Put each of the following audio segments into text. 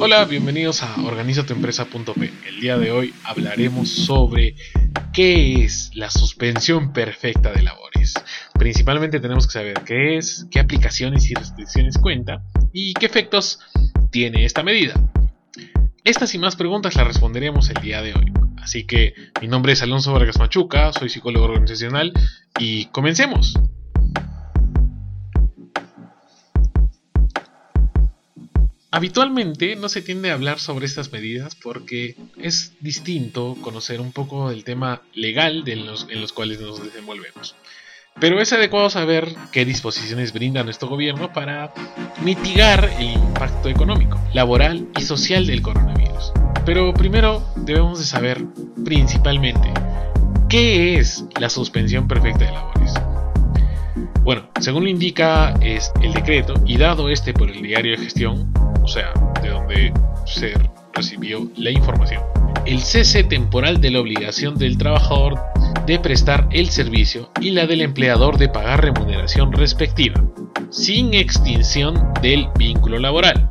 Hola, bienvenidos a organizatuempresa.p. El día de hoy hablaremos sobre qué es la suspensión perfecta de labores. Principalmente tenemos que saber qué es, qué aplicaciones y restricciones cuenta y qué efectos tiene esta medida. Estas y más preguntas las responderemos el día de hoy. Así que mi nombre es Alonso Vargas Machuca, soy psicólogo organizacional y comencemos. Habitualmente no se tiende a hablar sobre estas medidas porque es distinto conocer un poco del tema legal en los cuales nos desenvolvemos. Pero es adecuado saber qué disposiciones brinda nuestro gobierno para mitigar el impacto económico, laboral y social del coronavirus. Pero primero debemos de saber principalmente qué es la suspensión perfecta de labores. Bueno, según lo indica es el decreto y dado este por el diario de gestión, o sea, de donde se recibió la información, el cese temporal de la obligación del trabajador de prestar el servicio y la del empleador de pagar remuneración respectiva, sin extinción del vínculo laboral.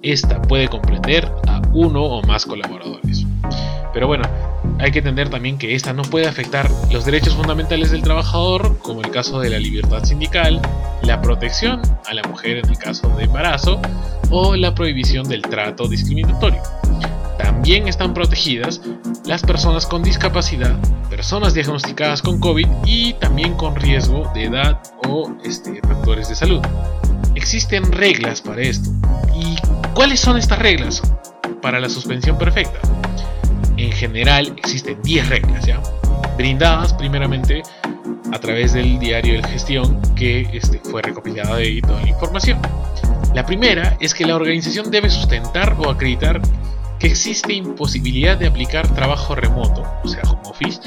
Esta puede comprender a uno o más colaboradores. Pero bueno, hay que entender también que esta no puede afectar los derechos fundamentales del trabajador, como el caso de la libertad sindical, la protección a la mujer en el caso de embarazo o la prohibición del trato discriminatorio. También están protegidas las personas con discapacidad, personas diagnosticadas con COVID y también con riesgo de edad o este, factores de salud. Existen reglas para esto. ¿Y cuáles son estas reglas para la suspensión perfecta? En general existen 10 reglas, ¿ya? Brindadas primeramente a través del diario de gestión que este, fue recopilada de toda la información. La primera es que la organización debe sustentar o acreditar que existe imposibilidad de aplicar trabajo remoto, o sea, home office,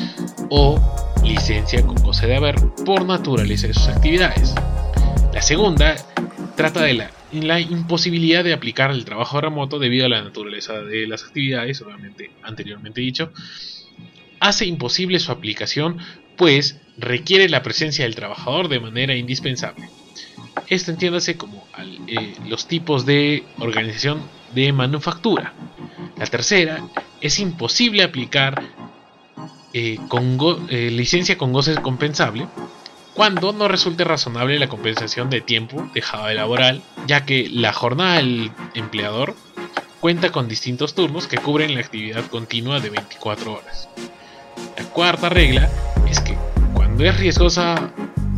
o licencia con goce de haber por naturaleza de sus actividades. La segunda trata de la, la, imposibilidad de aplicar el trabajo remoto debido a la naturaleza de las actividades, obviamente anteriormente dicho, hace imposible su aplicación, pues requiere la presencia del trabajador de manera indispensable. Esto entiéndase como eh, los tipos de organización de manufactura. La tercera, es imposible aplicar eh, con eh, licencia con goce compensable cuando no resulte razonable la compensación de tiempo dejado de laboral, ya que la jornada del empleador cuenta con distintos turnos que cubren la actividad continua de 24 horas. La cuarta regla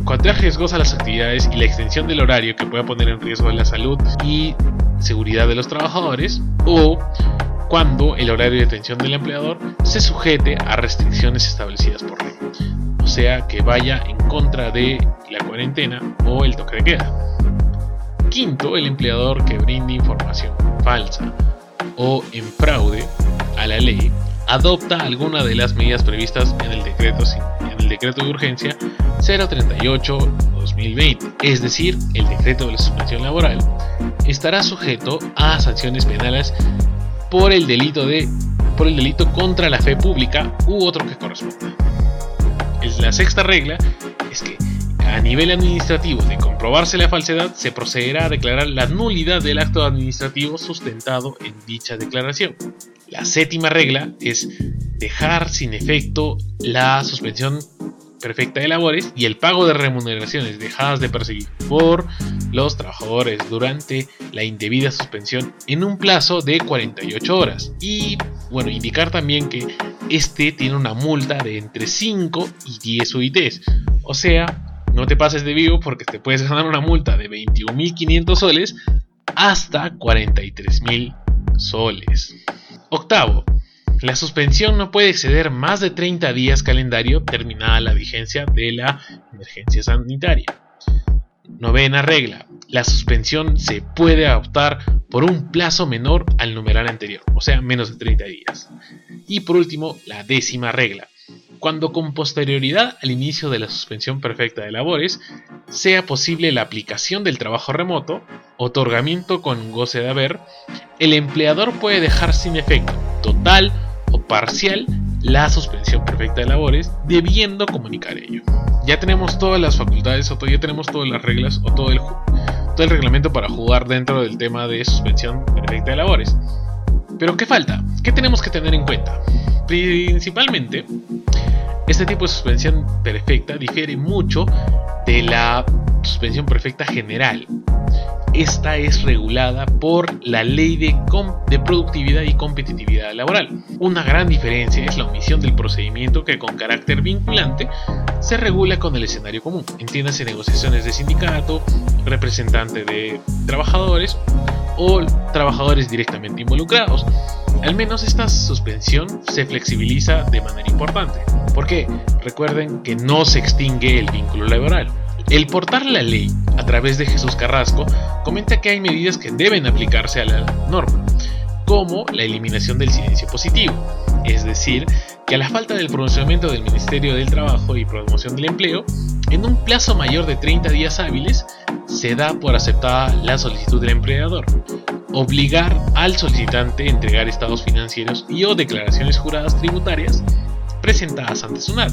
cuando es riesgosa las actividades y la extensión del horario que pueda poner en riesgo la salud y seguridad de los trabajadores o cuando el horario de atención del empleador se sujete a restricciones establecidas por ley, o sea que vaya en contra de la cuarentena o el toque de queda. Quinto, el empleador que brinde información falsa o en fraude a la ley adopta alguna de las medidas previstas en el decreto, en el decreto de urgencia 038-2020, es decir, el decreto de la suspensión laboral, estará sujeto a sanciones penales por el delito de por el delito contra la fe pública u otro que corresponda. La sexta regla es que a nivel administrativo de comprobarse la falsedad se procederá a declarar la nulidad del acto administrativo sustentado en dicha declaración. La séptima regla es dejar sin efecto la suspensión perfecta de labores y el pago de remuneraciones dejadas de perseguir por los trabajadores durante la indebida suspensión en un plazo de 48 horas. Y bueno, indicar también que este tiene una multa de entre 5 y 10 UITs. O sea, no te pases de vivo porque te puedes ganar una multa de 21.500 soles hasta 43.000 soles. Octavo, la suspensión no puede exceder más de 30 días calendario terminada la vigencia de la emergencia sanitaria. Novena regla. La suspensión se puede adoptar por un plazo menor al numeral anterior, o sea, menos de 30 días. Y por último, la décima regla. Cuando con posterioridad al inicio de la suspensión perfecta de labores sea posible la aplicación del trabajo remoto, otorgamiento con goce de haber, el empleador puede dejar sin efecto total o parcial la suspensión perfecta de labores, debiendo comunicar ello. Ya tenemos todas las facultades o ya tenemos todas las reglas o todo el, todo el reglamento para jugar dentro del tema de suspensión perfecta de labores. Pero ¿qué falta? ¿Qué tenemos que tener en cuenta? Principalmente, este tipo de suspensión perfecta difiere mucho de la suspensión perfecta general. Esta es regulada por la ley de, de, productividad y competitividad laboral. Una gran diferencia es la omisión del procedimiento que con carácter vinculante se regula con el escenario común. Entiéndase negociaciones de sindicato, representante de trabajadores o trabajadores directamente involucrados. Al menos esta suspensión se flexibiliza de manera importante. porque Recuerden que no se extingue el vínculo laboral. El portar la ley a través de Jesús Carrasco comenta que hay medidas que deben aplicarse a la norma, como la eliminación del silencio positivo, es decir, que a la falta del pronunciamiento del Ministerio del Trabajo y Promoción del Empleo, en un plazo mayor de 30 días hábiles, se da por aceptada la solicitud del empleador. Obligar al solicitante a entregar estados financieros y o declaraciones juradas tributarias presentadas ante SUNAT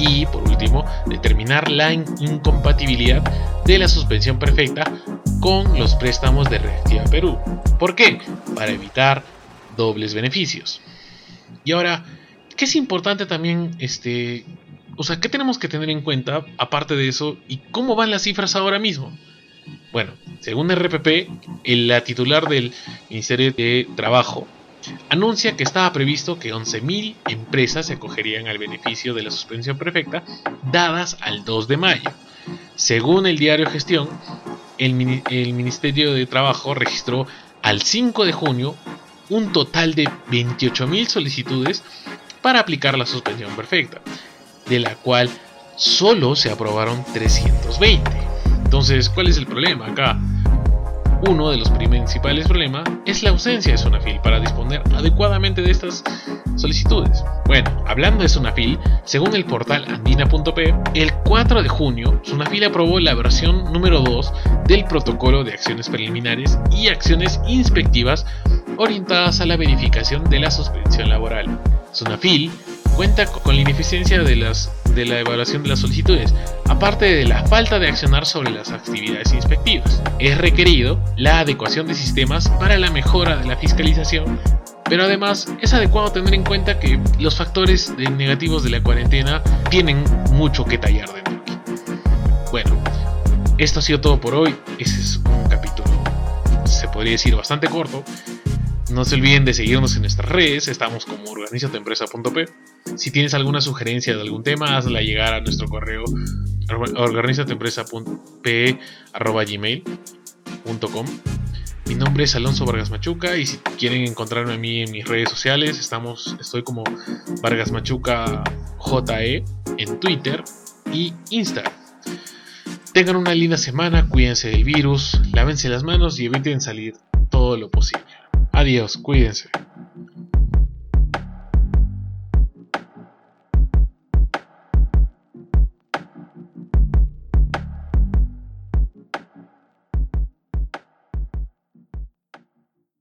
y, por último, determinar la incompatibilidad de la suspensión perfecta con los préstamos de Reactiva Perú. ¿Por qué? Para evitar dobles beneficios. Y ahora, ¿qué es importante también, este, o sea, qué tenemos que tener en cuenta aparte de eso y cómo van las cifras ahora mismo? Bueno, según RPP, la titular del Ministerio de Trabajo anuncia que estaba previsto que 11.000 empresas se acogerían al beneficio de la suspensión perfecta dadas al 2 de mayo. Según el diario Gestión, el, Ministerio de Trabajo registró al 5 de junio un total de 28.000 solicitudes para aplicar la suspensión perfecta, de la cual solo se aprobaron 320. Entonces, ¿cuál es el problema acá? Uno de los principales problemas es la ausencia de Sunafil para disponer adecuadamente de estas solicitudes. Bueno, hablando de Sunafil, según el portal andina.p, el 4 de junio, Sunafil aprobó la versión número 2 del protocolo de acciones preliminares y acciones inspectivas orientadas a la verificación de la suspensión laboral. Sunafil cuenta con la ineficiencia de, las, de la evaluación de las solicitudes, aparte de la falta de accionar sobre las actividades inspectivas. Es requerido la adecuación de sistemas para la mejora de la fiscalización, pero además es adecuado tener en cuenta que los factores negativos de la cuarentena tienen mucho que tallar dentro aquí. Bueno, esto ha sido todo por hoy. Ese es un capítulo, se podría decir, bastante corto. No se olviden de seguirnos en nuestras redes, estamos como organizatempresa.p. Si tienes alguna sugerencia de algún tema, hazla llegar a nuestro correo organizatempresa.p.gmail.com Mi nombre es Alonso Vargas Machuca y si quieren encontrarme a mí en mis redes sociales, estamos, estoy como Vargas Machuca JE en Twitter y Instagram. Tengan una linda semana, cuídense del virus, lávense las manos y eviten salir todo lo posible. Adiós, cuídense.